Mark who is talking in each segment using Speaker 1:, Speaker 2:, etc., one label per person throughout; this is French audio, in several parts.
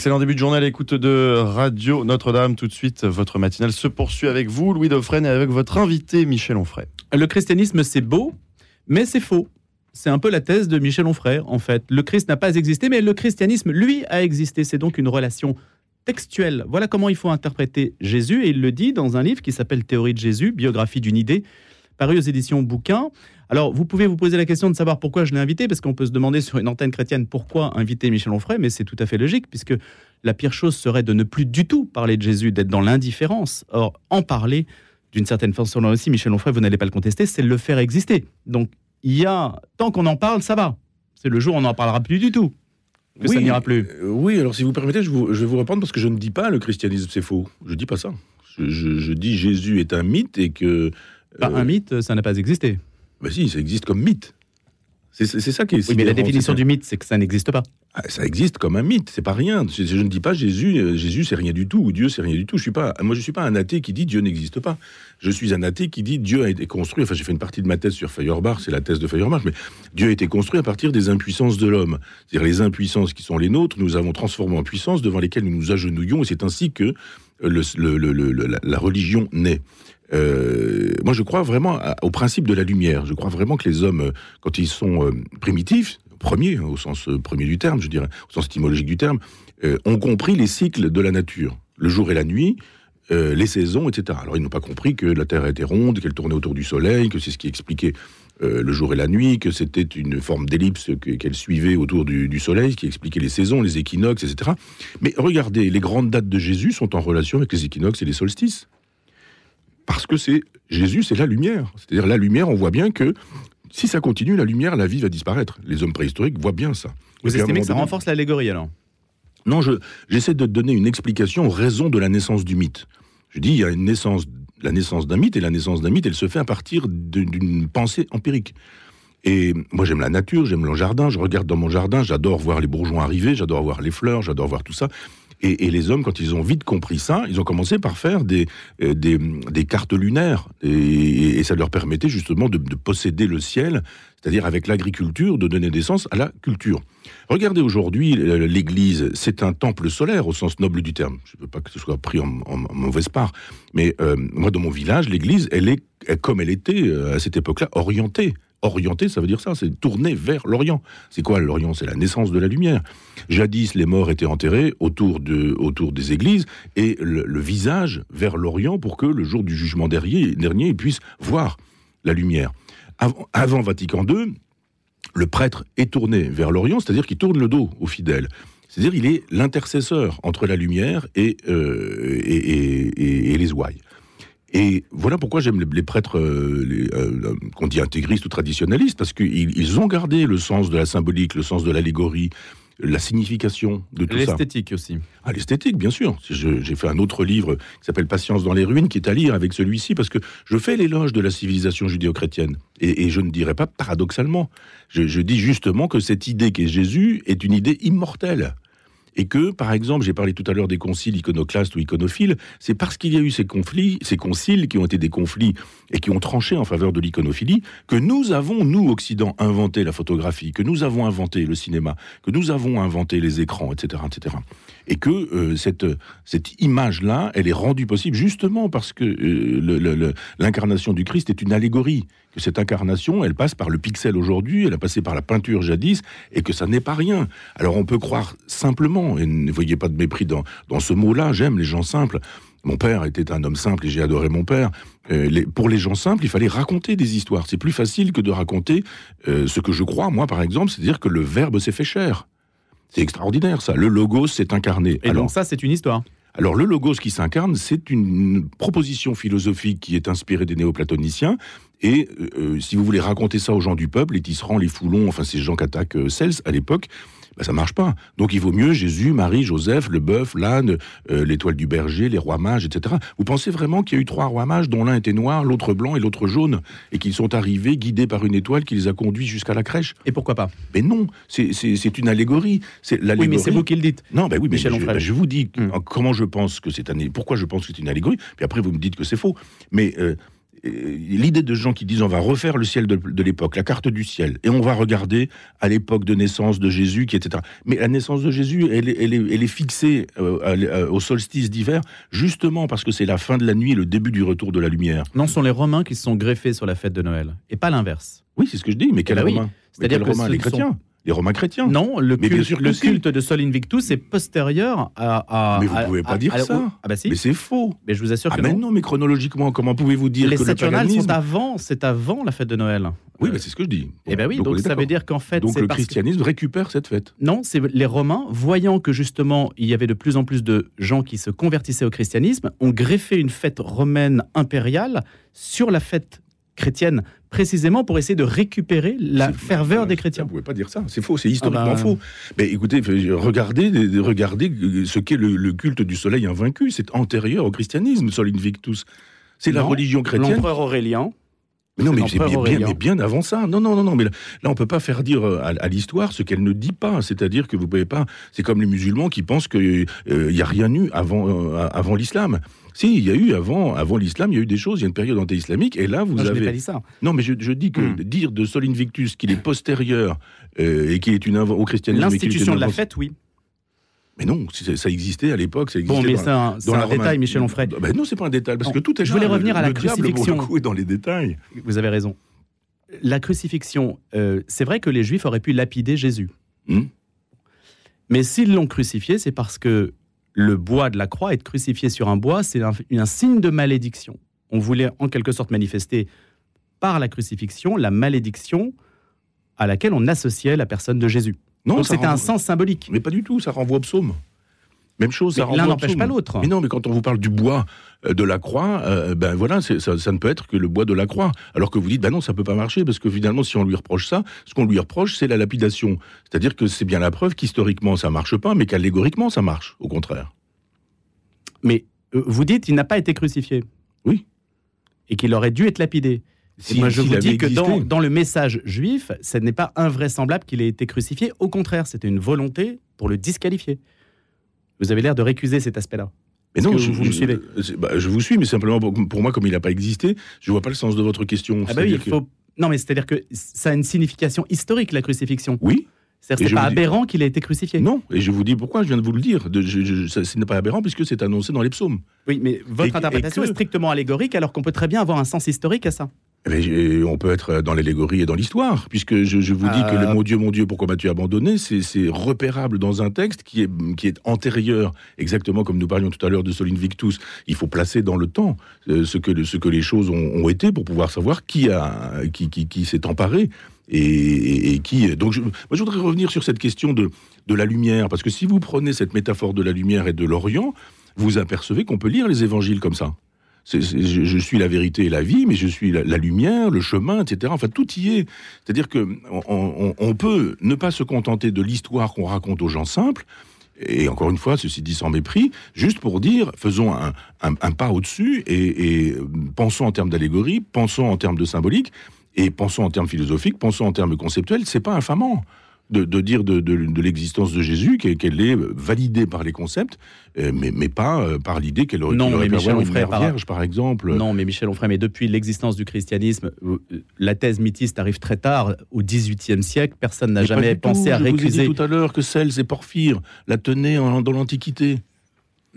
Speaker 1: Excellent début de journée à l'écoute de Radio Notre-Dame. Tout de suite, votre matinale se poursuit avec vous, Louis Dauphren, et avec votre invité, Michel Onfray.
Speaker 2: Le christianisme, c'est beau, mais c'est faux. C'est un peu la thèse de Michel Onfray, en fait. Le Christ n'a pas existé, mais le christianisme, lui, a existé. C'est donc une relation textuelle. Voilà comment il faut interpréter Jésus, et il le dit dans un livre qui s'appelle Théorie de Jésus, biographie d'une idée, paru aux éditions Bouquin. Alors, vous pouvez vous poser la question de savoir pourquoi je l'ai invité, parce qu'on peut se demander sur une antenne chrétienne pourquoi inviter Michel Onfray, mais c'est tout à fait logique, puisque la pire chose serait de ne plus du tout parler de Jésus, d'être dans l'indifférence. Or, en parler, d'une certaine façon là aussi, Michel Onfray, vous n'allez pas le contester, c'est le faire exister. Donc, il y a, tant qu'on en parle, ça va. C'est le jour où on n'en parlera plus du tout. Que ça n'ira plus.
Speaker 3: Euh, oui, alors si vous permettez, je, vais vous répondre parce que je ne dis pas le christianisme c'est faux. Je dis pas ça. Je, dis Jésus est un mythe et que.
Speaker 2: Bah, un mythe, ça n'a pas existé.
Speaker 3: Ben si, ça existe comme mythe. C'est ça qui est.
Speaker 2: Oui, mais la définition du mythe, c'est que ça n'existe pas.
Speaker 3: Ah, ça existe comme un mythe, c'est pas rien. Je, ne dis pas Jésus, euh, Jésus c'est rien du tout, ou Dieu c'est rien du tout. Je suis pas, moi je suis pas un athée qui dit Dieu n'existe pas. Je suis un athée qui dit Dieu a été construit. Enfin, j'ai fait une partie de ma thèse sur Feuerbach, c'est la thèse de Feuerbach, mais Dieu a été construit à partir des impuissances de l'homme. C'est-à-dire les impuissances qui sont les nôtres, nous avons transformé en puissance devant lesquelles nous nous agenouillons, et c'est ainsi que la religion naît. Euh, moi, je crois vraiment au principe de la lumière. Je crois vraiment que les hommes, euh, quand ils sont euh, primitifs, premiers, au sens premier du terme, je dirais, au sens étymologique du terme, ont compris les cycles de la nature, le jour et la nuit, les saisons, etc. Alors, ils n'ont pas compris que la Terre était ronde, qu'elle tournait autour du Soleil, que c'est ce qui expliquait le jour et la nuit, que c'était une forme d'ellipse qu'elle suivait autour du, du, Soleil, qui expliquait les saisons, les équinoxes, etc. Mais regardez, les grandes dates de Jésus sont en relation avec les équinoxes et les solstices parce que c'est Jésus, c'est la lumière. C'est-à-dire la lumière, on voit bien que si ça continue, la lumière, la vie va disparaître. Les hommes préhistoriques voient bien ça.
Speaker 2: Vous estimez que ça renforce l'allégorie alors?
Speaker 3: Non, j'essaie de donner une explication raison de la naissance du mythe. Je dis, il y a une naissance, la naissance d'un mythe, et la naissance d'un mythe, elle se fait à partir d'une pensée empirique. Et moi, j'aime la nature, j'aime le jardin, je regarde dans mon jardin, j'adore voir les bourgeons arriver, j'adore voir les fleurs, j'adore voir tout ça. Et, les hommes, quand ils ont vite compris ça, ils ont commencé par faire des, euh, des, cartes lunaires. Et, ça leur permettait justement de, posséder le ciel, c'est-à-dire avec l'agriculture, de donner naissance à la culture. Regardez aujourd'hui, l'Église, c'est un temple solaire au sens noble du terme. Je ne veux pas que ce soit pris en, mauvaise part. Mais euh, moi, dans mon village, l'Église, elle est, comme elle était euh, à cette époque-là, orientée Orienté, ça veut dire ça, c'est tourner vers l'Orient. C'est quoi l'Orient? C'est la naissance de la lumière. Jadis, les morts étaient enterrés autour, de, autour des églises et le, visage vers l'Orient pour que le jour du jugement dernier, dernier ils puissent voir la lumière. Avant, Vatican II, le prêtre est tourné vers l'Orient, c'est-à-dire qu'il tourne le dos aux fidèles. C'est-à-dire il est l'intercesseur entre la lumière et, euh, et, et les ouailles. Et voilà pourquoi j'aime les, prêtres euh, euh, qu'on dit intégristes ou traditionnalistes, parce qu'ils ont gardé le sens de la symbolique, le sens de l'allégorie, la signification de tout ça.
Speaker 2: L'esthétique aussi.
Speaker 3: Ah, l'esthétique, bien sûr. J'ai fait un autre livre qui s'appelle Patience dans les ruines, qui est à lire avec celui-ci, parce que je fais l'éloge de la civilisation judéo-chrétienne. Et, je ne dirais pas paradoxalement. Je, je dis justement que cette idée qu'est Jésus est une idée immortelle et que, par exemple, j'ai parlé tout à l'heure des conciles iconoclastes ou iconophiles, c'est parce qu'il y a eu ces conflits, ces conciles qui ont été des conflits et qui ont tranché en faveur de l'iconophilie, que nous avons, nous, Occident, inventé la photographie, que nous avons inventé le cinéma, que nous avons inventé les écrans, etc., etc. Et que euh, cette, cette image-là, elle est rendue possible justement parce que euh, l'incarnation du Christ est une allégorie que cette incarnation, elle passe par le pixel aujourd'hui, elle a passé par la peinture jadis, et que ça n'est pas rien. Alors on peut croire simplement, et ne voyez pas de mépris dans, dans ce mot-là, j'aime les gens simples. Mon père était un homme simple et j'ai adoré mon père. Euh, pour les gens simples, il fallait raconter des histoires. C'est plus facile que de raconter euh, ce que je crois, moi par exemple, c'est-à-dire que le verbe s'est fait cher. C'est extraordinaire ça. Le logos s'est incarné.
Speaker 2: Et donc ça, c'est une histoire.
Speaker 3: Alors le logos qui s'incarne, c'est une proposition philosophique qui est inspirée des néoplatoniciens. Et euh, euh, si vous voulez raconter ça aux gens du peuple, les tisserands, les foulons, enfin ces gens qui attaquent euh, Cels à l'époque, bah, ça marche pas. Donc il vaut mieux Jésus, Marie, Joseph, le bœuf, l'âne, l'étoile du berger, les rois mages, etc. Vous pensez vraiment qu'il y a eu trois rois mages dont l'un était noir, l'autre blanc et l'autre jaune, et qu'ils sont arrivés guidés par une étoile qui les a conduits jusqu'à la crèche?
Speaker 2: Et pourquoi pas?
Speaker 3: Mais non, c'est une allégorie. C'est
Speaker 2: oui, mais c'est vous qui le dites.
Speaker 3: Non, ben oui, mais je, ben, je, vous dis hmm. comment je pense que c'est un, pourquoi je pense que c'est une allégorie. Puis après vous me dites que c'est faux. Mais euh, l'idée de gens qui disent on va refaire le ciel de, de l'époque, la carte du ciel, et on va regarder à l'époque de naissance de Jésus, qui etc. Mais la naissance de Jésus, elle, est- elle est, elle est fixée euh, euh, au solstice d'hiver, justement parce que c'est la fin de la nuit, et le début du retour de la lumière.
Speaker 2: Non, ce sont les Romains qui se sont greffés sur la fête de Noël, et pas l'inverse.
Speaker 3: Oui, c'est ce que je dis, mais quels
Speaker 2: bah oui.
Speaker 3: Romains Mais
Speaker 2: C'est-à-dire que
Speaker 3: Romains
Speaker 2: ce
Speaker 3: Les chrétiens? Les Romains chrétiens
Speaker 2: Non, le
Speaker 3: Mais bien
Speaker 2: culte,
Speaker 3: sûr
Speaker 2: le
Speaker 3: si.
Speaker 2: de Sol Invictus est postérieur à. à-
Speaker 3: Mais vous
Speaker 2: à-
Speaker 3: pouvez pas
Speaker 2: à-
Speaker 3: dire
Speaker 2: à-
Speaker 3: ça.
Speaker 2: Ah bah si.
Speaker 3: Mais c'est faux
Speaker 2: Mais je vous assure
Speaker 3: Ah
Speaker 2: que
Speaker 3: mais
Speaker 2: non.
Speaker 3: non, mais chronologiquement, comment pouvez-vous dire
Speaker 2: les
Speaker 3: que le
Speaker 2: Saturnales
Speaker 3: paganisme...
Speaker 2: sont avant, c'est avant la fête de Noël.
Speaker 3: Oui,
Speaker 2: Euh,
Speaker 3: mais c'est ce que je dis.
Speaker 2: Eh ben oui,
Speaker 3: on
Speaker 2: donc, ça veut dire qu'en fait,
Speaker 3: Donc le
Speaker 2: que-
Speaker 3: christianisme récupère cette fête.
Speaker 2: Non, c'est les Romains, voyant que justement il y avait de plus en plus de gens qui se convertissaient au christianisme, ont greffé une fête romaine impériale sur la fête chrétienne, précisément pour essayer de récupérer la ferveur des
Speaker 3: Vous
Speaker 2: chrétiens.
Speaker 3: ne pouvez pas dire ça, c'est faux, c'est historiquement
Speaker 2: Ah bah-
Speaker 3: faux. Mais écoutez, regardez, regardez ce qu'est le, le culte du soleil invaincu, c'est antérieur au christianisme, Sol Invictus. C'est la religion chrétienne.
Speaker 2: L'empereur Aurélien,
Speaker 3: Mais non, mais bien, mais bien avant ça. Non, non, non, non. Mais là, là, on peut pas faire dire euh, à, à l'histoire ce qu'elle ne dit pas. C'est-à-dire que vous pouvez pas. C'est comme les musulmans qui pensent qu'il n'y a rien eu avant, euh, avant l'islam. Si, il y a eu avant, avant l'islam, il y a eu des choses. Il y a une période anté-islamique. Et là, vous
Speaker 2: Non, je
Speaker 3: avez.
Speaker 2: pas dit ça.
Speaker 3: Non, mais je, je dis que
Speaker 2: Hmm.
Speaker 3: dire de Sol Invictus qu'il est postérieur euh, et qu'il est une au christianisme.
Speaker 2: L'institution de la fête, oui.
Speaker 3: Mais non, ça existait à l'époque. Ça existait
Speaker 2: Bon, mais c'est un,
Speaker 3: dans
Speaker 2: un détail. Michel Onfray.
Speaker 3: Ben non, c'est pas un détail, parce
Speaker 2: Non,
Speaker 3: que tout est
Speaker 2: je
Speaker 3: là.
Speaker 2: voulais
Speaker 3: Le-
Speaker 2: revenir à la
Speaker 3: le diable,
Speaker 2: crucifixion.
Speaker 3: coup, est dans les détails.
Speaker 2: Vous avez raison. La crucifixion, euh, c'est vrai que les Juifs auraient pu lapider Jésus.
Speaker 3: Hmm.
Speaker 2: Mais s'ils l'ont crucifié, c'est parce que le bois de la croix, être crucifié sur un bois, c'est un, un signe de malédiction. On voulait en quelque sorte manifester par la crucifixion la malédiction à laquelle on associait la personne de Jésus.
Speaker 3: Non,
Speaker 2: c'était un sens symbolique.
Speaker 3: Mais pas du tout, ça renvoie au psaume. Même chose, ça
Speaker 2: Mais
Speaker 3: renvoie
Speaker 2: l'un n'empêche pas l'autre.
Speaker 3: Mais non, mais quand on vous parle du bois euh, de la croix, euh, ben voilà, c'est- ça, ça ne peut être que le bois de la croix. Alors que vous dites, ben non, ça peut pas marcher, parce que finalement, si on lui reproche ça, ce qu'on lui reproche, c'est la lapidation. C'est-à-dire que c'est bien la preuve qu'historiquement, ça marche pas, mais qu'allégoriquement, ça marche, au contraire.
Speaker 2: Mais euh, vous dites, il n'a pas été crucifié.
Speaker 3: Oui.
Speaker 2: Et qu'il aurait dû être lapidé.
Speaker 3: Si-
Speaker 2: moi, je vous dis que dans, le message juif, ce n'est pas invraisemblable qu'il ait été crucifié. Au contraire, c'était une volonté pour le disqualifier. Vous avez l'air de récuser cet aspect-là.
Speaker 3: Mais non, je,
Speaker 2: vous me
Speaker 3: je-
Speaker 2: suivez
Speaker 3: bah, je vous suis, mais simplement pour, pour moi, comme il n'a pas existé, je vois pas le sens de votre question.
Speaker 2: Ah bah oui, il
Speaker 3: que-
Speaker 2: faut... Non, mais c'est-à-dire que ça a une signification historique, la crucifixion.
Speaker 3: Oui,
Speaker 2: C'est-à-dire c'est pas
Speaker 3: dis-
Speaker 2: aberrant qu'il ait été crucifié.
Speaker 3: non, et je vous dis pourquoi, je viens de vous le dire. De- je- je- ça- ce n'est pas aberrant puisque c'est annoncé dans les psaumes.
Speaker 2: Oui, mais votre
Speaker 3: Et-
Speaker 2: interprétation
Speaker 3: et que-
Speaker 2: est strictement allégorique, alors qu'on peut très bien avoir un sens historique à ça.
Speaker 3: J'ai- on peut être dans l'allégorie et dans l'histoire, puisque je, je vous dis que le
Speaker 2: Euh.
Speaker 3: mon Dieu, mon Dieu, pourquoi m'as-tu abandonné C'est repérable dans un texte qui est, qui est antérieur, exactement comme nous parlions tout à l'heure de Sol Invictus. Il faut placer dans le temps euh, ce, que, ce que les choses ont, ont été pour pouvoir savoir qui, a, qui, qui, qui s'est emparé. Et, et- et qui. Donc, je, moi, je voudrais revenir sur cette question de, de la lumière, parce que si vous prenez cette métaphore de la lumière et de l'Orient, vous apercevez qu'on peut lire les évangiles comme ça. Je, suis la vérité et la vie, mais je suis la, lumière, le chemin, etc. Enfin, tout y est. C'est-à-dire que on, peut ne pas se contenter de l'histoire qu'on raconte aux gens simples. Et encore une fois, ceci dit sans mépris, juste pour dire, faisons un, pas au-dessus et, et, pensons en termes d'allégorie, pensons en termes de symbolique, et pensons en termes philosophiques, pensons en termes conceptuels. C'est pas infamant de, de dire de, de- de l'existence de Jésus qu'elle est validée par les concepts, euh, mais, mais pas euh, par l'idée qu'elle aurait,
Speaker 2: Non, mais Michel Onfray, par-
Speaker 3: vierge, par exemple.
Speaker 2: Non, mais Michel Onfray, mais depuis l'existence du christianisme, euh, la thèse mythiste arrive très tard, au XVIIIe siècle. Personne n'a jamais pensé
Speaker 3: tout.
Speaker 2: à
Speaker 3: Je vous ai
Speaker 2: récuser
Speaker 3: dit tout à l'heure que Cels et Porphyre la tenaient en- dans l'Antiquité.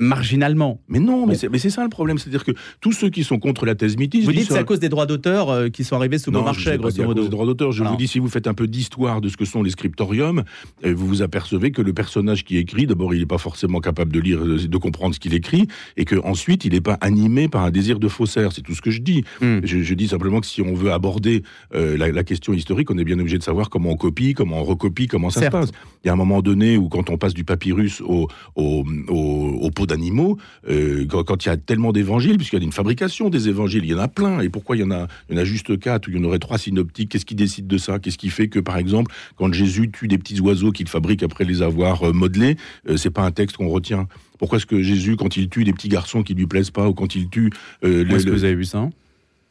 Speaker 2: Marginalement.
Speaker 3: Mais non, mais
Speaker 2: Bon.
Speaker 3: c'est ça le problème. C'est-à-dire que tous ceux qui sont contre la thèse mythiste...
Speaker 2: Vous dites que c'est à cause des droits d'auteur euh, qui sont arrivés sous
Speaker 3: Non,
Speaker 2: Beaumarchais, grosso
Speaker 3: à cause
Speaker 2: modo.
Speaker 3: des droits d'auteur. Je
Speaker 2: Alors.
Speaker 3: vous dis, si vous faites un peu d'histoire de ce que sont les scriptoriums, euh, vous vous apercevez que le personnage qui écrit, d'abord, il n'est pas forcément capable de lire, euh, de comprendre ce qu'il écrit, et que ensuite, il n'est pas animé par un désir de faussaire. C'est tout ce que je dis.
Speaker 2: Hmm.
Speaker 3: Je, je dis simplement que si on veut aborder euh, la, la question historique, on est bien obligé de savoir comment on copie, comment on recopie, comment ça
Speaker 2: Certes.
Speaker 3: se passe. Il y a un moment donné où, quand on passe du papyrus au, au, au, au pot d'animaux, euh, quand, quand il y a tellement d'évangiles, puisqu'il y a une fabrication des évangiles, il y en a plein. Et pourquoi il y en a, il y en a juste quatre ou il y en aurait trois synoptiques? Qu'est-ce qui décide de ça? Qu'est-ce qui fait que, par exemple, quand Jésus tue des petits oiseaux qu'il fabrique après les avoir euh, modelés, euh, c'est pas un texte qu'on retient? Pourquoi est-ce que Jésus, quand il tue des petits garçons qui lui plaisent pas, ou quand il tue euh, le-
Speaker 2: est-ce que vous avez vu ça?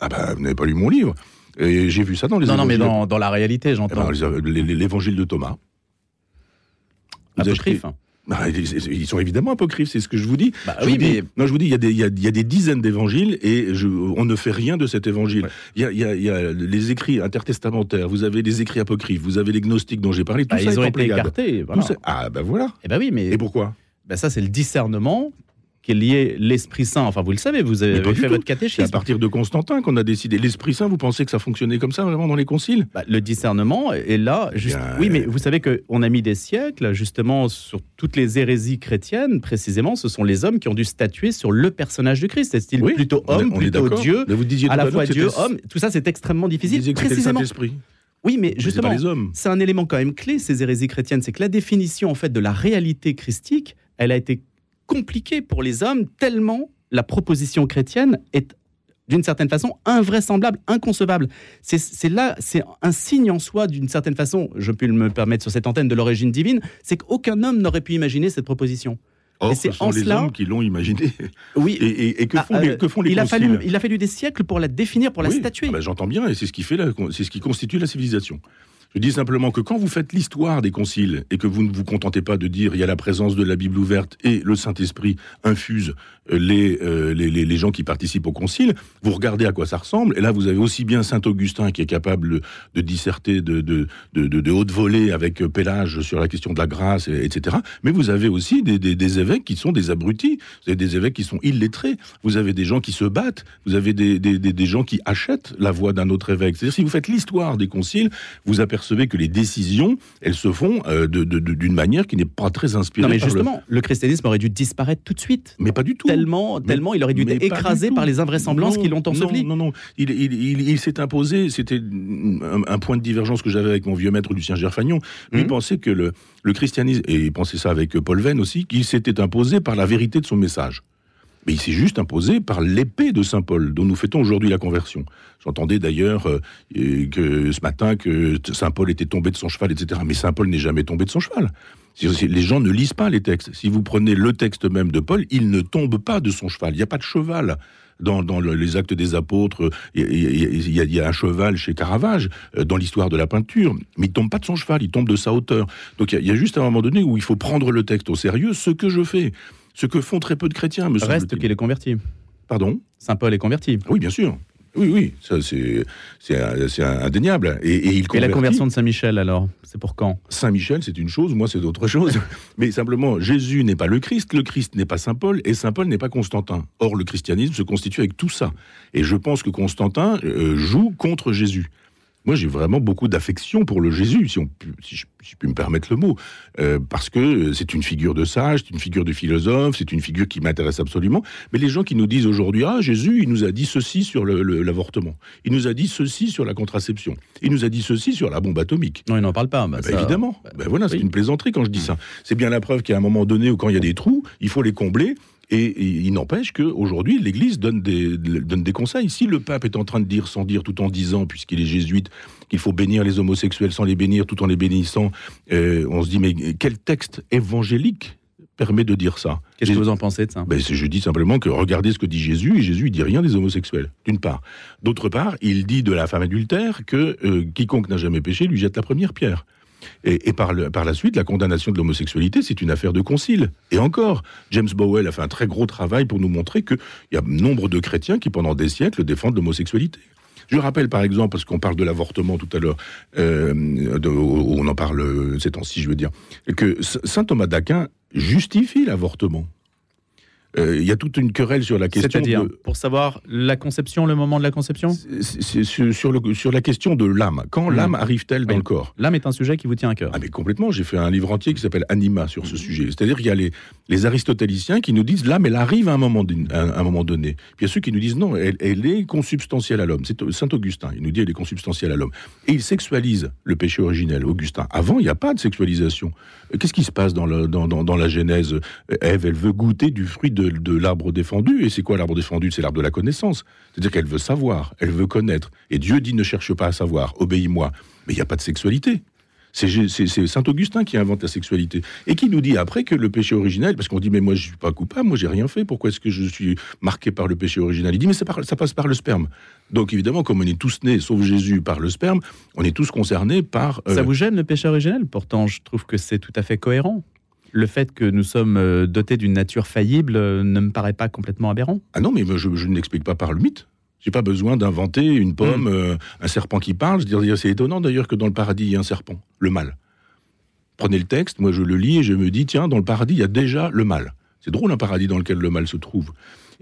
Speaker 3: Ah ben, vous n'avez pas lu mon livre. Et j'ai vu ça dans les
Speaker 2: Non, non, mais dans, dans la réalité,
Speaker 3: Eh
Speaker 2: j'entends.
Speaker 3: ben, les- les- L'évangile de Thomas. Vous achetez-
Speaker 2: Apocryphe.
Speaker 3: Bah, ils sont évidemment apocryphes, c'est ce que je vous dis.
Speaker 2: Bah
Speaker 3: Je
Speaker 2: oui,
Speaker 3: vous dis-
Speaker 2: mais-
Speaker 3: non, je vous dis, il y a des, il y a, il y a des dizaines d'évangiles et je- on ne fait rien de cet évangile.
Speaker 1: Ouais.
Speaker 3: Il y, a, il y les écrits intertestamentaires, vous avez les écrits apocryphes, vous avez les gnostiques dont j'ai parlé, tout
Speaker 2: Bah,
Speaker 3: ça
Speaker 2: ils
Speaker 3: est
Speaker 2: ont été écartés. Voilà.
Speaker 3: ça- Ah, ben voilà.
Speaker 2: Eh ben oui, mais
Speaker 3: Et pourquoi?
Speaker 2: Ben ça, c'est le discernement qui est lié l'Esprit Saint. Enfin, vous le savez, vous avez fait
Speaker 3: tout.
Speaker 2: votre
Speaker 3: C'est à
Speaker 2: catéchisme.
Speaker 3: partir de Constantin qu'on a décidé. L'Esprit Saint, vous pensez que ça fonctionnait comme ça vraiment dans les conciles?
Speaker 2: Bah, le discernement est là. juste-
Speaker 3: bien,
Speaker 2: oui, mais
Speaker 3: euh,
Speaker 2: vous savez qu'on a mis des siècles, justement, sur toutes les hérésies chrétiennes, précisément, ce sont les hommes qui ont dû statuer sur le personnage du Christ. Est-il
Speaker 3: Oui,
Speaker 2: plutôt
Speaker 3: on est-
Speaker 2: homme,
Speaker 3: on
Speaker 2: plutôt. Dieu
Speaker 3: vous disiez
Speaker 2: à la fois Dieu, homme, tout ça c'est extrêmement
Speaker 3: Vous
Speaker 2: difficile.
Speaker 3: disiez que c'était le
Speaker 2: Précisément.
Speaker 3: Saint-Esprit.
Speaker 2: Oui, mais justement, c'est un élément quand même clé, ces hérésies chrétiennes, c'est que la définition en fait de la réalité christique, elle a été compliquée pour les hommes tellement la proposition chrétienne est d'une certaine façon invraisemblable, inconcevable. C'est- là, c'est un signe en soi d'une certaine façon, je peux me permettre sur cette antenne de l'origine divine, c'est qu'aucun homme n'aurait pu imaginer cette proposition.
Speaker 3: Or,
Speaker 2: Et
Speaker 3: ce
Speaker 2: c'est
Speaker 3: sont
Speaker 2: en
Speaker 3: les
Speaker 2: cela-
Speaker 3: hommes qui l'ont imaginé.
Speaker 2: Oui,
Speaker 3: Et, et- et que,
Speaker 2: Ah,
Speaker 3: font les,
Speaker 2: euh,
Speaker 3: que font les
Speaker 2: il a, fallu, il a fallu des siècles pour la définir, pour la
Speaker 3: Oui.
Speaker 2: statuer.
Speaker 3: Ah bah, J'entends bien, et c'est ce qui fait, la- c'est ce qui constitue la civilisation. Je dis simplement que quand vous faites l'histoire des conciles et que vous ne vous contentez pas de dire il y a la présence de la Bible ouverte et le Saint-Esprit infuse euh, les, euh, les, les- les gens qui participent au concile, vous regardez à quoi ça ressemble. Et là, vous avez aussi bien Saint Augustin qui est capable de disserter de, de, de, haute volée avec euh, Pélage sur la question de la grâce, et- etc. Mais vous avez aussi des, des, évêques qui sont des abrutis. Vous avez des évêques qui sont illettrés. Vous avez des gens qui se battent. Vous avez des, des gens qui achètent la voix d'un autre évêque. C'est-à-dire, si vous faites l'histoire des conciles, vous apercevez que les décisions, elles se font euh, de- de- de- d'une manière qui n'est pas très inspirée.
Speaker 2: Non mais
Speaker 3: le-
Speaker 2: justement, le... christianisme aurait dû disparaître tout de suite.
Speaker 3: Mais pas du tout.
Speaker 2: Tellement,
Speaker 3: Mais-
Speaker 2: tellement il aurait dû être écrasé par les invraisemblances
Speaker 3: Non,
Speaker 2: qui l'ont enseveli.
Speaker 3: Non, non, non. Il, il, il, il s'est imposé, c'était un, un point de divergence que j'avais avec mon vieux maître Lucien Gerfagnon. Lui
Speaker 2: Mhm.
Speaker 3: pensait que le, le christianisme, et il pensait ça avec Paul Venn aussi, qu'il s'était imposé par la vérité de son message. Mais il s'est juste imposé par l'épée de Saint Paul, dont nous fêtons aujourd'hui la conversion. J'entendais d'ailleurs euh, ce matin que Saint Paul était tombé de son cheval, etc. Mais Saint Paul n'est jamais tombé de son cheval. Les gens ne lisent pas les textes. Si vous prenez le texte même de Paul, il ne tombe pas de son cheval. Il n'y a pas de cheval. Dans, dans le- les actes des apôtres, il y, a- un cheval chez Caravage, euh, dans l'histoire de la peinture, mais il tombe pas de son cheval, il tombe de sa hauteur. Donc il y a juste un moment donné où il faut prendre le texte au sérieux, ce que je fais, ce que font très peu de chrétiens, me
Speaker 2: Reste qu'il est converti.
Speaker 3: Pardon?
Speaker 2: Saint Paul est converti.
Speaker 3: Oui, bien sûr. Oui, oui, ça c'est indéniable. Et, et il
Speaker 2: Et la conversion de Saint Michel alors, c'est pour quand?
Speaker 3: Saint Michel, c'est une chose, moi c'est autre chose. Mais simplement, Jésus n'est pas le Christ, le Christ n'est pas Saint Paul, et Saint Paul n'est pas Constantin. Or, le christianisme se constitue avec tout ça. Et je pense que Constantin euh, joue contre Jésus. Moi, j'ai vraiment beaucoup d'affection pour le Jésus, si, on, si, je, si je puis me permettre le mot, euh, parce que c'est une figure de sage, c'est une figure de philosophe, c'est une figure qui m'intéresse absolument. Mais les gens qui nous disent aujourd'hui, ah, Jésus, il nous a dit ceci sur l'avortement, il nous a dit ceci sur la contraception, il nous a dit ceci sur la bombe atomique.
Speaker 2: Non, il n'en parle pas. bah,
Speaker 3: Bah,
Speaker 2: ça-
Speaker 3: évidemment. Ben voilà, c'est
Speaker 2: oui.
Speaker 3: une plaisanterie quand je dis ça. C'est bien la preuve qu'à un moment donné, ou quand il y a des trous, il faut les combler. Et, et il n'empêche qu'aujourd'hui, l'Église donne des, donne des conseils. Si le pape est en train de dire, sans dire, tout en disant, puisqu'il est jésuite, qu'il faut bénir les homosexuels sans les bénir, tout en les bénissant, euh, on se dit, mais quel texte évangélique permet de dire ça?
Speaker 2: Qu'est-ce que vous en pensez de ça?
Speaker 3: Ben, je dis simplement que regardez ce que dit Jésus, et Jésus il dit rien des homosexuels, d'une part. D'autre part, il dit de la femme adultère que euh, quiconque n'a jamais péché lui jette la première pierre. Et, par, la suite, la condamnation de l'homosexualité, c'est une affaire de concile. Et encore, James Bowell a fait un très gros travail pour nous montrer qu'il y a nombre de chrétiens qui, pendant des siècles, défendent l'homosexualité. Je rappelle par exemple, parce qu'on parle de l'avortement tout à l'heure, euh, on en parle euh, ces temps-ci, je veux dire, que saint Thomas d'Aquin justifie l'avortement. Euh, Il y a toute une querelle sur la question
Speaker 2: C'est-à-dire,
Speaker 3: de,
Speaker 2: pour savoir la conception, le moment de la conception
Speaker 3: c'est- sur, sur le- sur la question de l'âme. Quand
Speaker 2: Mm.
Speaker 3: l'âme arrive-t-elle dans
Speaker 2: Oui.
Speaker 3: le corps
Speaker 2: L'âme est un sujet qui vous tient à cœur.
Speaker 3: ah mais complètement, j'ai fait un livre entier qui s'appelle Anima sur ce sujet. C'est-à-dire qu'il y a les, les aristotéliciens qui nous disent l'âme, elle arrive à un moment, à un, donné. Puis il y a ceux qui nous disent non, elle, elle est consubstantielle à l'homme. C'est Saint Augustin, il nous dit elle est consubstantielle à l'homme. Et il sexualise le péché originel, Augustin. Avant, il n'y a pas de sexualisation. Euh, Qu'est-ce qui se passe dans, le- dans, dans, dans la Genèse? Euh, Ève, elle veut goûter du fruit de, de l'arbre défendu. Et c'est quoi l'arbre défendu? C'est l'arbre de la connaissance. C'est-à-dire qu'elle veut savoir, elle veut connaître. Et Dieu dit ne cherche pas à savoir, obéis-moi. Mais il n'y a pas de sexualité. C'est Saint Augustin qui invente la sexualité et qui nous dit après que le péché originel, parce qu'on dit mais moi je suis pas coupable, moi j'ai rien fait, pourquoi est-ce que je suis marqué par le péché originel? Il dit mais ça passe par le sperme. Donc évidemment comme on est tous nés, sauf Jésus, par le sperme, on est tous concernés par. euh,
Speaker 2: Ça vous gêne le péché originel? Pourtant, je trouve que c'est tout à fait cohérent. Le fait que nous sommes euh, dotés d'une nature faillible euh, ne me paraît pas complètement aberrant.
Speaker 3: Ah non, mais je, je ne l'explique pas par le mythe. J'ai pas besoin d'inventer une pomme, euh, un serpent qui parle. Je veux dire, c'est étonnant d'ailleurs que dans le paradis, il y ait un serpent, le mal. Prenez le texte, moi je le lis et je me dis, tiens, dans le paradis, il y a déjà le mal. C'est drôle un paradis dans lequel le mal se trouve.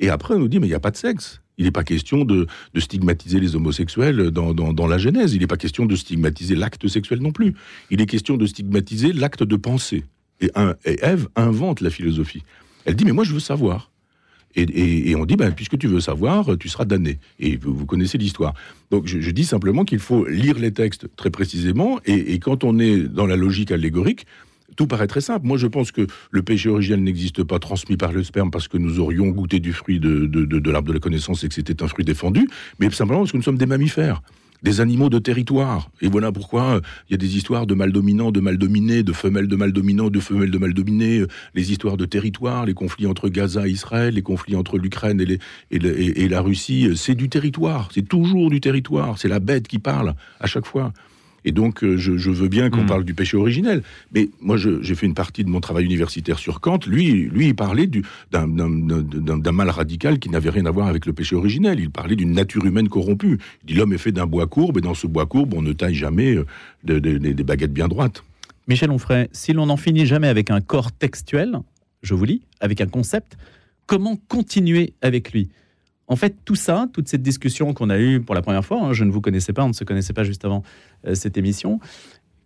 Speaker 3: Et après, on nous dit, mais il n'y a pas de sexe. Il n'est pas question de, de stigmatiser les homosexuels dans, dans- dans la Genèse. Il n'est pas question de stigmatiser l'acte sexuel non plus. Il est question de stigmatiser l'acte de penser. Et, Ève invente la philosophie. Elle dit, mais moi je veux savoir. Et, on dit, ben, puisque tu veux savoir, tu seras damné. Et vous, connaissez l'histoire. Donc je, dis simplement qu'il faut lire les textes très précisément. Et, quand on est dans la logique allégorique, tout paraît très simple. Moi, je pense que le péché originel n'existe pas transmis par le sperme parce que nous aurions goûté du fruit de- de l'arbre de la connaissance et que c'était un fruit défendu, mais simplement parce que nous sommes des mammifères. Des animaux de territoire. Et voilà pourquoi euh, il y a des histoires de mâles dominants, de mâles dominés, de femelles de mâles dominants, de femelles de mâles dominés, euh, les histoires de territoire, les conflits entre Gaza et Israël, les conflits entre l'Ukraine et, et la Russie. euh, C'est du territoire. C'est toujours du territoire. C'est la bête qui parle à chaque fois. Et donc, euh, je, je veux bien qu'on
Speaker 2: Mm.
Speaker 3: parle du péché originel. Mais moi, j'ai fait une partie de mon travail universitaire sur Kant. Lui, lui il parlait du- d'un- mal radical qui n'avait rien à voir avec le péché originel. Il parlait d'une nature humaine corrompue. Il dit l'homme est fait d'un bois courbe, et dans ce bois courbe, on ne taille jamais euh, de- de- de- des baguettes bien droites.
Speaker 2: Michel Onfray, si l'on n'en finit jamais avec un corps textuel, je vous lis, avec un concept, comment continuer avec lui? En fait, tout ça, toute cette discussion qu'on a eue pour la première fois, hein, je ne vous connaissais pas, on ne se connaissait pas juste avant euh, cette émission,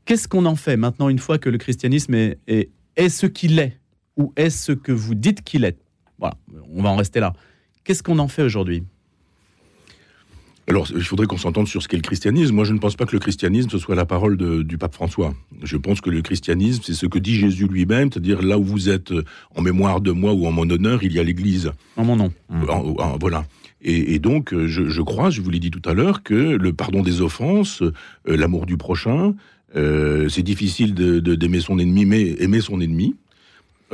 Speaker 2: qu'est-ce qu'on en fait maintenant une fois que le christianisme est, est, ce qu'il est Ou est ce que vous dites qu'il est? Voilà, on va en rester là. Qu'est-ce qu'on en fait aujourd'hui?
Speaker 3: Alors, il faudrait qu'on s'entende sur ce qu'est le christianisme. Moi, je ne pense pas que le christianisme, ce soit la parole de- du pape François. Je pense que le christianisme, c'est ce que dit Jésus lui-même, c'est-à-dire là où vous êtes euh, en mémoire de moi ou en mon honneur, il y a l'Église.
Speaker 2: En mon nom.
Speaker 3: En- en- voilà. Et, et donc, euh, je, je crois, je vous l'ai dit tout à l'heure, que le pardon des offenses, euh, l'amour du prochain, euh, c'est difficile de- de- d'aimer son ennemi, mais aimer son ennemi, euh,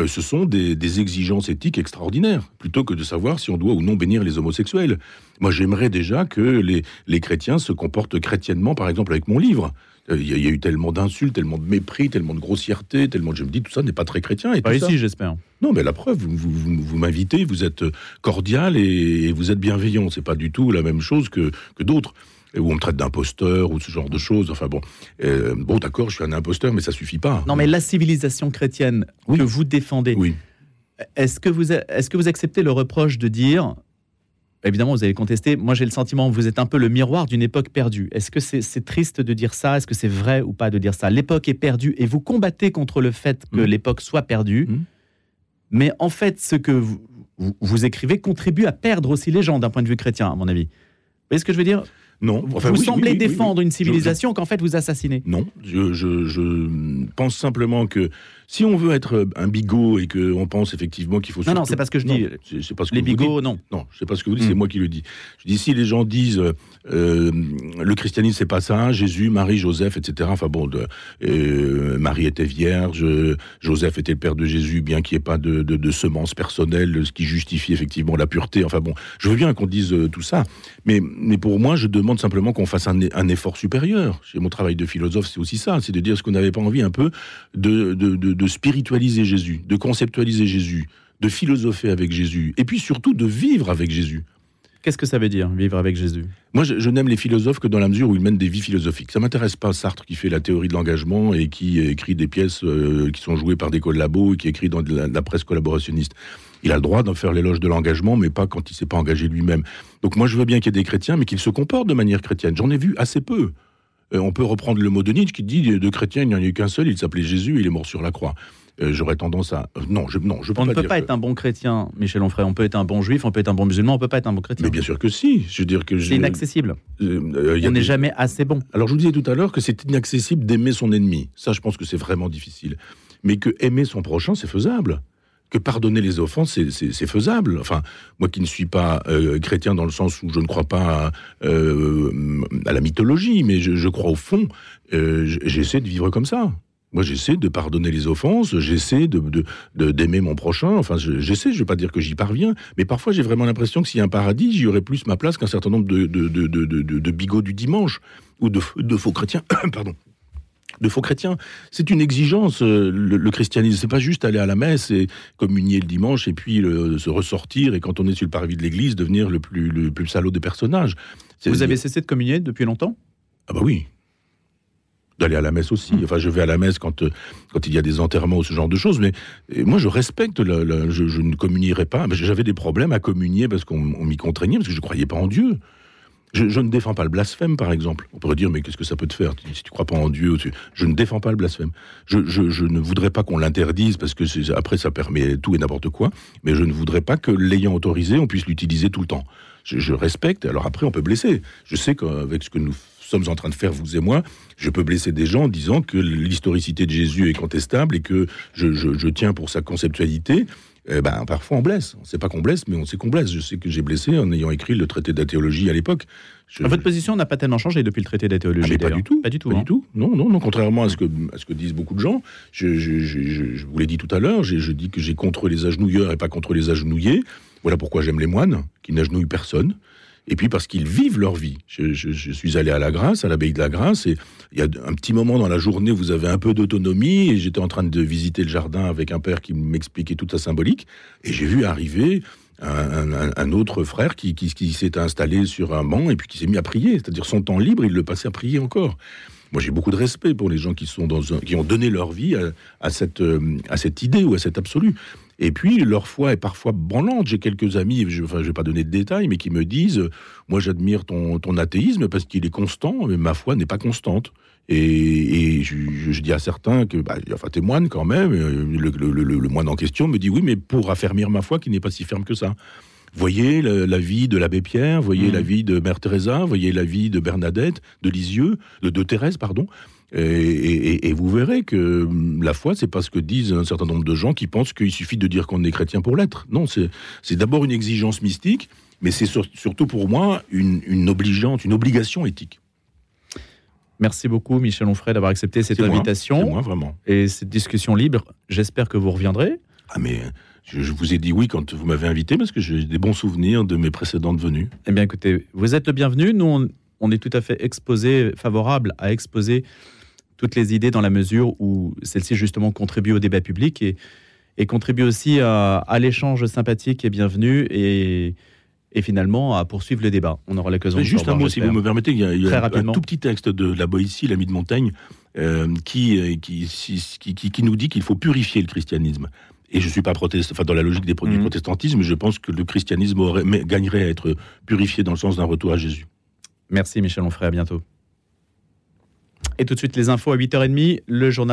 Speaker 3: ce sont des, des exigences éthiques extraordinaires, plutôt que de savoir si on doit ou non bénir les homosexuels. Moi, j'aimerais déjà que les, les chrétiens se comportent chrétiennement, par exemple, avec mon livre. Euh, Il y, a- il y a eu tellement d'insultes, tellement de mépris, tellement de grossièreté, tellement de... Je me dis, tout ça n'est pas très chrétien. Et
Speaker 2: Pas
Speaker 3: tout
Speaker 2: ici, j'espère.
Speaker 3: non, mais la preuve, vous, vous, vous- vous m'invitez, vous êtes cordial et, et vous êtes bienveillant. C'est pas du tout la même chose que, que d'autres. Où on me traite d'imposteur ou ce genre de choses. Enfin bon, Euh, bon d'accord, je suis un imposteur, mais ça suffit pas.
Speaker 2: Non, mais la civilisation chrétienne
Speaker 3: Oui.
Speaker 2: que vous défendez,
Speaker 3: Oui.
Speaker 2: Est-ce que, vous, est-ce que vous acceptez le reproche de dire, évidemment vous allez contester, moi j'ai le sentiment que vous êtes un peu le miroir d'une époque perdue. Est-ce que c'est, triste de dire ça? Est-ce que c'est vrai ou pas de dire ça? L'époque est perdue et vous combattez contre le fait que
Speaker 3: Mm.
Speaker 2: l'époque soit perdue.
Speaker 3: Mm.
Speaker 2: Mais en fait, ce que vous, vous- vous écrivez contribue à perdre aussi les gens d'un point de vue chrétien, à mon avis. Vous voyez ce que je veux dire?
Speaker 3: Non. Enfin,
Speaker 2: Vous
Speaker 3: oui,
Speaker 2: semblez
Speaker 3: oui, oui, oui,
Speaker 2: défendre une civilisation qu'en fait vous assassinez.
Speaker 3: Non, je, je- je pense simplement que si on veut être un bigot et qu'on pense effectivement qu'il faut...
Speaker 2: Non, non,
Speaker 3: surtout-
Speaker 2: c'est pas ce que je dis.
Speaker 3: Non, c'est- c'est pas ce que
Speaker 2: Les bigots, non.
Speaker 3: Non, sais pas ce que vous dites, c'est
Speaker 2: Hmm.
Speaker 3: moi qui le dis. Je dis si les gens disent euh, le christianisme c'est pas ça, Jésus, Marie, Joseph, etc. Enfin bon, de, euh, Marie était vierge, Joseph était le père de Jésus, bien qu'il n'y ait pas de, de, de semence personnelle, ce qui justifie effectivement la pureté. Enfin bon, je veux bien qu'on dise euh, tout ça, mais, mais pour moi, je demande simplement qu'on fasse un, un effort supérieur. Chez mon travail de philosophe, c'est aussi ça, c'est de dire ce qu'on n'avait pas envie un peu de, de, de, de spiritualiser Jésus, de conceptualiser Jésus, de philosopher avec Jésus, et puis surtout de vivre avec Jésus.
Speaker 2: Qu'est-ce que ça veut dire, vivre avec Jésus?
Speaker 3: Moi, je, je n'aime les philosophes que dans la mesure où ils mènent des vies philosophiques. Ça m'intéresse pas Sartre qui fait la théorie de l'engagement et qui écrit des pièces euh, qui sont jouées par des collabos et qui écrit dans de la, de la presse collaborationniste. Il a le droit d'en faire l'éloge de l'engagement, mais pas quand il s'est pas engagé lui-même. Donc moi, je veux bien qu'il y ait des chrétiens, mais qu'ils se comportent de manière chrétienne. J'en ai vu assez peu. Euh, on peut reprendre le mot de Nietzsche qui dit de chrétien, il n'y en a eu qu'un seul, il s'appelait Jésus, il est mort sur la croix. Euh, J'aurais tendance à... non, je, non, je peux
Speaker 2: On ne peut
Speaker 3: dire
Speaker 2: pas
Speaker 3: que-
Speaker 2: être un bon chrétien, Michel Onfray. On peut être un bon juif, on peut être un bon musulman, on peut pas être un bon chrétien.
Speaker 3: Mais bien sûr que si. Je veux dire que
Speaker 2: C'est inaccessible.
Speaker 3: euh, y
Speaker 2: on n'est
Speaker 3: des-
Speaker 2: jamais assez bon.
Speaker 3: Alors je vous disais tout à l'heure que c'est inaccessible d'aimer son ennemi. Ça, je pense que c'est vraiment difficile. Mais que aimer son prochain, c'est faisable. Que pardonner les offenses, c'est- faisable. Enfin, moi qui ne suis pas euh, chrétien dans le sens où je ne crois pas à, euh, à la mythologie, mais je, crois au fond, euh, j'essaie de vivre comme ça. Moi, j'essaie de pardonner les offenses, j'essaie de, de- d'aimer mon prochain. Enfin, je- j'essaie, je ne vais pas dire que j'y parviens, mais parfois j'ai vraiment l'impression que s'il y a un paradis, j'y aurais plus ma place qu'un certain nombre de, de, bigots du dimanche ou de faux chrétiens, pardon, de faux chrétiens. C'est une exigence, euh, le, le christianisme. C'est pas juste aller à la messe et communier le dimanche et puis le- se ressortir et quand on est sur le parvis de l'église, devenir le plus, le plus salaud des personnages.
Speaker 2: Vous avez cessé de communier depuis longtemps?
Speaker 3: Ah bah oui. D'aller à la messe aussi.
Speaker 2: Mmh.
Speaker 3: Enfin, je vais à la messe quand, euh, quand il y a des enterrements ou ce genre de choses. Mais moi, je respecte. la- la- je, je ne communierai pas. J'avais des problèmes à communier parce qu'on on m'y contraignait, parce que je ne croyais pas en Dieu. Je, ne défends pas le blasphème, par exemple. On pourrait dire, mais qu'est-ce que ça peut te faire? Si tu crois pas en Dieu Je ne défends pas le blasphème. Je, je- ne voudrais pas qu'on l'interdise parce que après ça permet tout et n'importe quoi. Mais je ne voudrais pas que l'ayant autorisé, on puisse l'utiliser tout le temps. Je, respecte. Alors après, on peut blesser. Je sais qu'avec ce que nous sommes en train de faire, vous et moi, je peux blesser des gens en disant que l'historicité de Jésus est contestable et que je tiens pour sa conceptualité. Eh ben, parfois on blesse. On ne sait pas qu'on blesse, mais on sait qu'on blesse. Je sais que j'ai blessé en ayant écrit le traité de la théologie à l'époque. Je-
Speaker 2: Votre position n'a pas tellement changé depuis le traité de la
Speaker 3: ah, pas du tout.
Speaker 2: Pas du tout.
Speaker 3: Pas
Speaker 2: hein.
Speaker 3: du tout. Non, non, non. Contrairement à ce que, à ce que disent beaucoup de gens, je, je, vous l'ai dit tout à l'heure, je dis que j'ai contre les agenouilleurs et pas contre les agenouillés. Voilà pourquoi j'aime les moines, qui n'agenouillent personne. Et puis parce qu'ils vivent leur vie. Je, suis allé à la Grâce, à l'abbaye de la Grâce, et il y a un petit moment dans la journée où vous avez un peu d'autonomie, et j'étais en train de visiter le jardin avec un père qui m'expliquait toute sa symbolique, et j'ai vu arriver un, autre frère qui, s'est installé sur un banc et puis qui s'est mis à prier. C'est-à-dire son temps libre, il le passait à prier encore. Moi, j'ai beaucoup de respect pour les gens qui sont qui ont donné leur vie à cette euh, à cette idée ou à cet absolu. Et puis leur foi est parfois branlante. J'ai quelques amis, je, enfin, je vais pas donner de détails, mais qui me disent, euh, moi, j'admire ton, ton athéisme parce qu'il est constant, mais ma foi n'est pas constante. Et, et je, dis à certains que, bah, enfin, t'es moine quand même. euh, Le, le- le- le moine en question me dit oui, mais pour affermir ma foi qui n'est pas si ferme que ça. Voyez la, la vie de l'abbé Pierre, voyez
Speaker 2: Mhm.
Speaker 3: la vie de Mère Teresa, voyez la vie de Bernadette, de Lisieux, de, de Thérèse, pardon. Et, et- et vous verrez que hum, la foi, c'est pas ce que disent un certain nombre de gens qui pensent qu'il suffit de dire qu'on est chrétien pour l'être. Non, c'est d'abord une exigence mystique, mais c'est sur- surtout pour moi une, une obligeante, une obligation éthique.
Speaker 2: Merci beaucoup, Michel Onfray, d'avoir accepté cette
Speaker 3: moi,
Speaker 2: invitation
Speaker 3: C'est moi, vraiment.
Speaker 2: et cette discussion libre. J'espère que vous reviendrez.
Speaker 3: Ah, mais je, je vous ai dit oui quand vous m'avez invité parce que j'ai des bons souvenirs de mes précédentes venues.
Speaker 2: Eh bien, écoutez, vous êtes le bienvenu. Nous, on, on est tout à fait exposé, favorable à exposer toutes les idées dans la mesure où celles-ci, justement, contribuent au débat public et, et contribuent aussi à, à l'échange sympathique et bienvenu et, et finalement à poursuivre le débat. On aura l'occasion de
Speaker 3: Juste un mot, si vous me permettez, il y a, il y a
Speaker 2: Très
Speaker 3: un, tout petit texte de la Boétie, l'ami de Montaigne, euh, qui, euh, qui, qui, nous dit qu'il faut purifier le christianisme. Et je ne suis pas protestant, enfin dans la logique des, du
Speaker 2: Mhm.
Speaker 3: protestantisme, je pense que le christianisme aurait, mais gagnerait à être purifié dans le sens d'un retour à Jésus.
Speaker 2: Merci, Michel Onfray. À bientôt. Et tout de suite, les infos à 8h30, le journal.